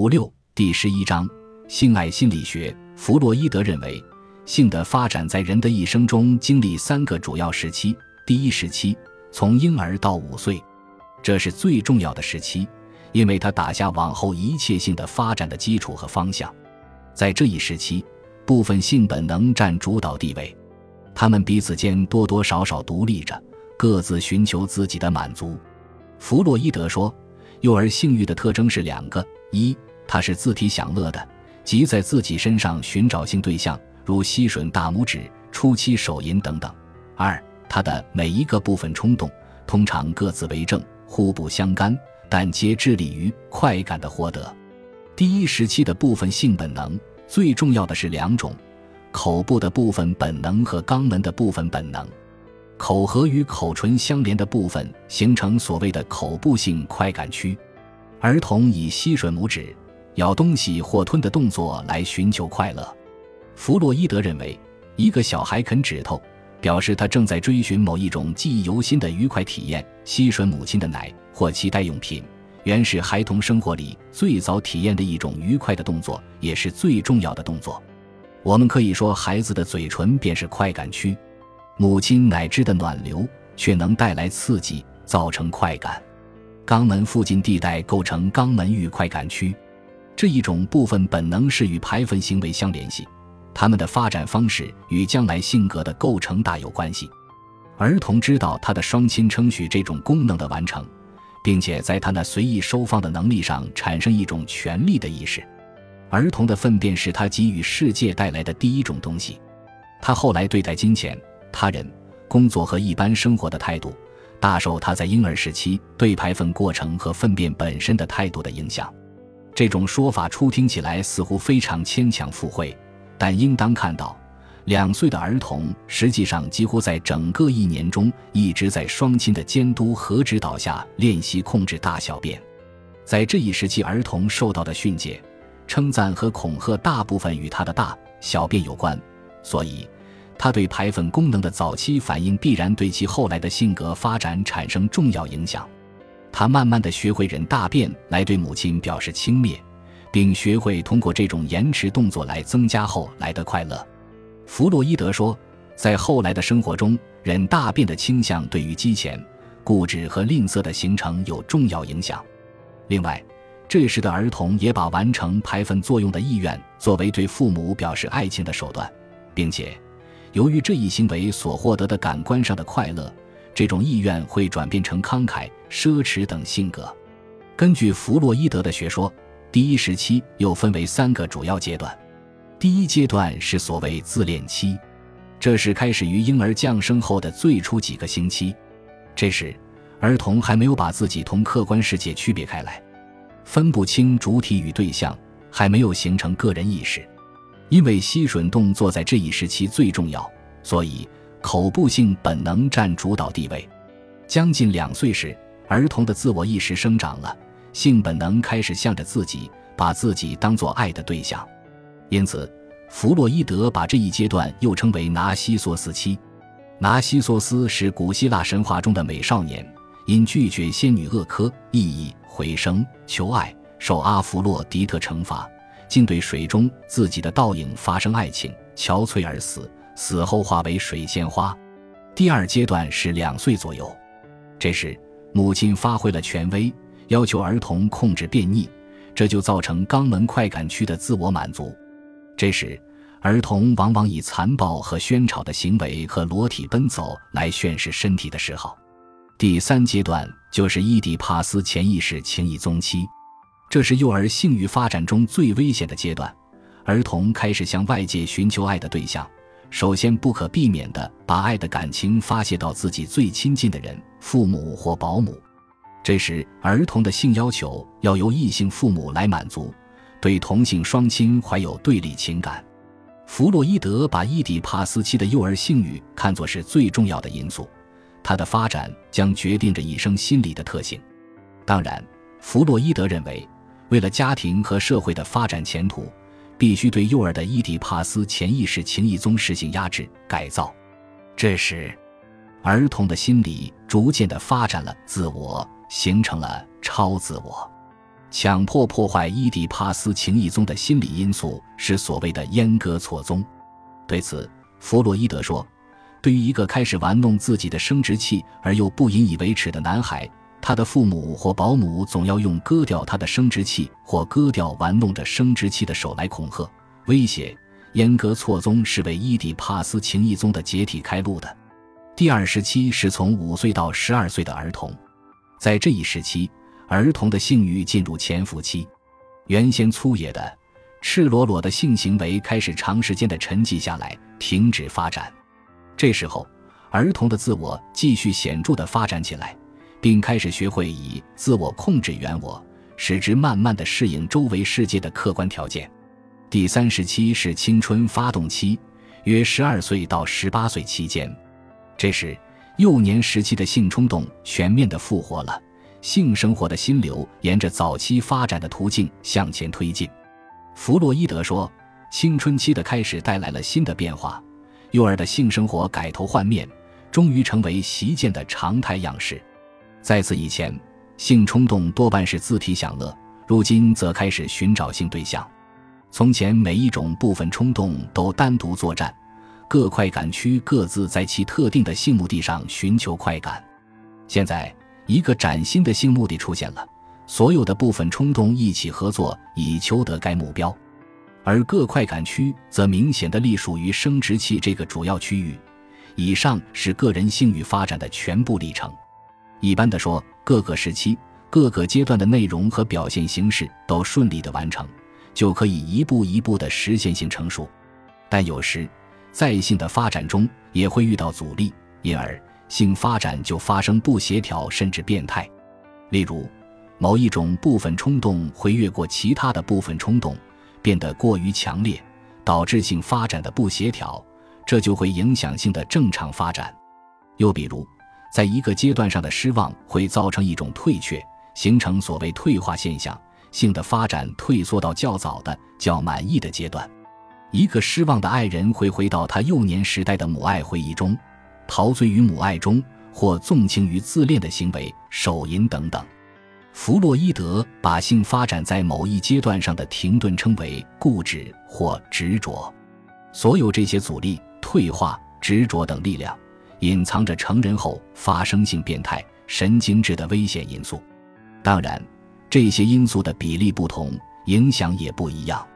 五六第十一章性爱心理学。弗洛伊德认为，性的发展在人的一生中经历三个主要时期。第一时期，从婴儿到五岁，这是最重要的时期，因为它打下往后一切性的发展的基础和方向。在这一时期，部分性本能占主导地位，他们彼此间多多少少独立着，各自寻求自己的满足。弗洛伊德说。幼儿性欲的特征是两个：一，它是自体享乐的，即在自己身上寻找性对象，如吸吮大拇指、初期手淫等等；二，它的每一个部分冲动通常各自为政，互不相干，但皆致力于快感的获得。第一时期的部分性本能最重要的是两种：口部的部分本能和肛门的部分本能。口和与口唇相连的部分形成所谓的口部性快感区，儿童以吸吮拇指、咬东西或吞的动作来寻求快乐。弗洛伊德认为，一个小孩啃指头，表示他正在追寻某一种记忆犹新的愉快体验；吸吮母亲的奶或其代用品，原是孩童生活里最早体验的一种愉快的动作，也是最重要的动作。我们可以说，孩子的嘴唇便是快感区。母亲奶汁的暖流却能带来刺激，造成快感。肛门附近地带构成肛门域快感区，这一种部分本能是与排粪行为相联系，它们的发展方式与将来性格的构成大有关系。儿童知道他的双亲称许这种功能的完成，并且在他那随意收放的能力上产生一种权利的意识。儿童的粪便是他给予世界带来的第一种东西。他后来对待金钱。他人、工作和一般生活的态度，大受他在婴儿时期对排粪过程和粪便本身的态度的影响。这种说法初听起来似乎非常牵强附会，但应当看到，两岁的儿童实际上几乎在整个一年中一直在双亲的监督和指导下练习控制大小便。在这一时期，儿童受到的训诫、称赞和恐吓大部分与他的大小便有关，所以。他对排粪功能的早期反应必然对其后来的性格发展产生重要影响。他慢慢的学会忍大便来对母亲表示轻蔑，并学会通过这种延迟动作来增加后来的快乐。弗洛伊德说，在后来的生活中，忍大便的倾向对于激前、固执和吝啬的形成有重要影响。另外，这时的儿童也把完成排粪作用的意愿作为对父母表示爱情的手段，并且。由于这一行为所获得的感官上的快乐，这种意愿会转变成慷慨、奢侈等性格。根据弗洛伊德的学说，第一时期又分为三个主要阶段。第一阶段是所谓自恋期，这是开始于婴儿降生后的最初几个星期。这时，儿童还没有把自己同客观世界区别开来，分不清主体与对象，还没有形成个人意识。因为吸吮动作在这一时期最重要，所以口部性本能占主导地位。将近两岁时，儿童的自我意识生长了，性本能开始向着自己，把自己当作爱的对象。因此，弗洛伊德把这一阶段又称为拿西索斯期。拿西索斯是古希腊神话中的美少年，因拒绝仙女厄科意义回生求爱，受阿弗洛狄特惩罚。竟对水中自己的倒影发生爱情，憔悴而死，死后化为水仙花。第二阶段是两岁左右，这时母亲发挥了权威，要求儿童控制便秘，这就造成肛门快感区的自我满足。这时儿童往往以残暴和喧吵的行为和裸体奔走来宣示身体的嗜好。第三阶段就是伊底帕斯潜意识情意踪期。这是幼儿性欲发展中最危险的阶段，儿童开始向外界寻求爱的对象，首先不可避免地把爱的感情发泄到自己最亲近的人，父母或保姆。这时，儿童的性要求要由异性父母来满足，对同性双亲怀有对立情感。弗洛伊德把伊底帕斯期的幼儿性欲看作是最重要的因素，它的发展将决定着一生心理的特性。当然，弗洛伊德认为。为了家庭和社会的发展前途，必须对幼儿的伊底帕斯潜意识情意宗实行压制改造。这时，儿童的心理逐渐的发展了自我，形成了超自我。强迫破坏伊底帕斯情意宗的心理因素是所谓的阉割错综。对此，弗洛伊德说：“对于一个开始玩弄自己的生殖器而又不引以为耻的男孩，他的父母或保姆总要用割掉他的生殖器或割掉玩弄着生殖器的手来恐吓、威胁。阉割错综是为伊底帕斯情意宗的解体开路的。第二时期是从五岁到十二岁的儿童，在这一时期。”儿童的性欲进入潜伏期，原先粗野的、赤裸裸的性行为开始长时间的沉寂下来，停止发展。这时候，儿童的自我继续显著的发展起来，并开始学会以自我控制原我，使之慢慢的适应周围世界的客观条件。第三时期是青春发动期，约十二岁到十八岁期间，这时幼年时期的性冲动全面的复活了。性生活的心流沿着早期发展的途径向前推进。弗洛伊德说，青春期的开始带来了新的变化，幼儿的性生活改头换面，终于成为习见的常态样式。在此以前，性冲动多半是自体享乐，如今则开始寻找性对象。从前，每一种部分冲动都单独作战，各快感区各自在其特定的性目的上寻求快感。现在。一个崭新的性目的出现了，所有的部分冲动一起合作以求得该目标，而各快感区则明显的隶属于生殖器这个主要区域。以上是个人性欲发展的全部历程。一般的说，各个时期、各个阶段的内容和表现形式都顺利的完成，就可以一步一步的实现性成熟。但有时，在性的发展中也会遇到阻力，因而。性发展就发生不协调甚至变态，例如，某一种部分冲动会越过其他的部分冲动，变得过于强烈，导致性发展的不协调，这就会影响性的正常发展。又比如，在一个阶段上的失望会造成一种退却，形成所谓退化现象，性的发展退缩到较早的、较满意的阶段。一个失望的爱人会回到他幼年时代的母爱回忆中。陶醉于母爱中，或纵情于自恋的行为、手淫等等。弗洛伊德把性发展在某一阶段上的停顿称为固执或执着。所有这些阻力、退化、执着等力量，隐藏着成人后发生性变态、神经质的危险因素。当然，这些因素的比例不同，影响也不一样。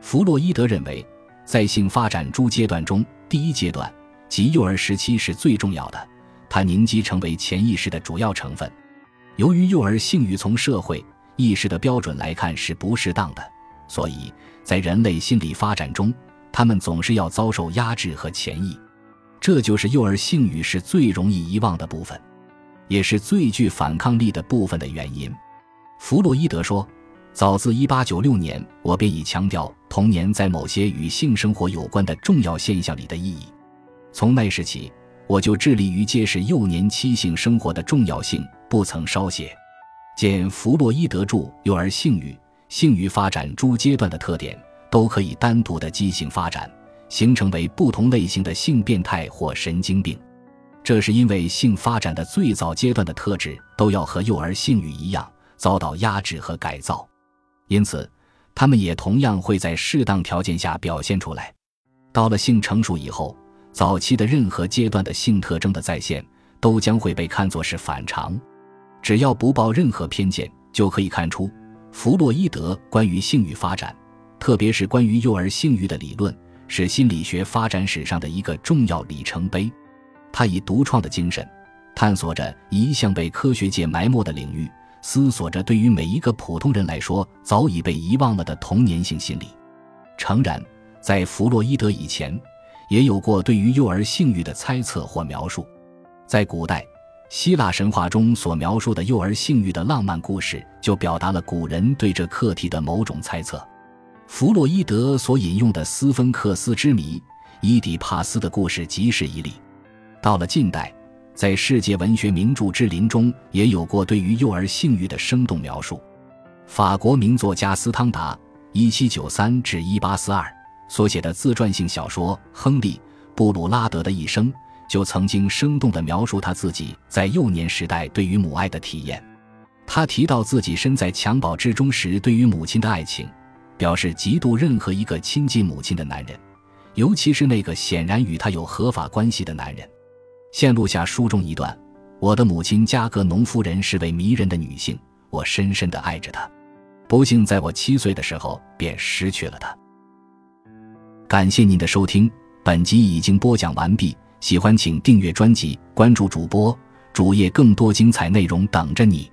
弗洛伊德认为，在性发展诸阶段中，第一阶段。即幼儿时期是最重要的，它凝积成为潜意识的主要成分。由于幼儿性欲从社会意识的标准来看是不适当的，所以在人类心理发展中，他们总是要遭受压制和潜抑。这就是幼儿性欲是最容易遗忘的部分，也是最具反抗力的部分的原因。弗洛伊德说：“早自1896年，我便已强调童年在某些与性生活有关的重要现象里的意义。”从那时起，我就致力于揭示幼年期性生活的重要性，不曾稍懈。见弗洛伊德著《幼儿性欲、性欲发展诸阶段的特点》，都可以单独的畸形发展，形成为不同类型的性变态或神经病。这是因为性发展的最早阶段的特质都要和幼儿性欲一样遭到压制和改造，因此，他们也同样会在适当条件下表现出来。到了性成熟以后。早期的任何阶段的性特征的再现，都将会被看作是反常。只要不抱任何偏见，就可以看出，弗洛伊德关于性欲发展，特别是关于幼儿性欲的理论，是心理学发展史上的一个重要里程碑。他以独创的精神，探索着一向被科学界埋没的领域，思索着对于每一个普通人来说早已被遗忘了的童年性心理。诚然，在弗洛伊德以前。也有过对于幼儿性欲的猜测或描述，在古代希腊神话中所描述的幼儿性欲的浪漫故事，就表达了古人对这课题的某种猜测。弗洛伊德所引用的斯芬克斯之谜、伊底帕斯的故事即是一例。到了近代，在世界文学名著之林中，也有过对于幼儿性欲的生动描述。法国名作家斯汤达（一七九三至一八四二）。所写的自传性小说《亨利·布鲁拉德的一生》，就曾经生动地描述他自己在幼年时代对于母爱的体验。他提到自己身在襁褓之中时对于母亲的爱情，表示嫉妒任何一个亲近母亲的男人，尤其是那个显然与他有合法关系的男人。现录下书中一段：我的母亲加格农夫人是位迷人的女性，我深深的爱着她。不幸在我七岁的时候便失去了她。感谢您的收听，本集已经播讲完毕。喜欢请订阅专辑，关注主播主页，更多精彩内容等着你。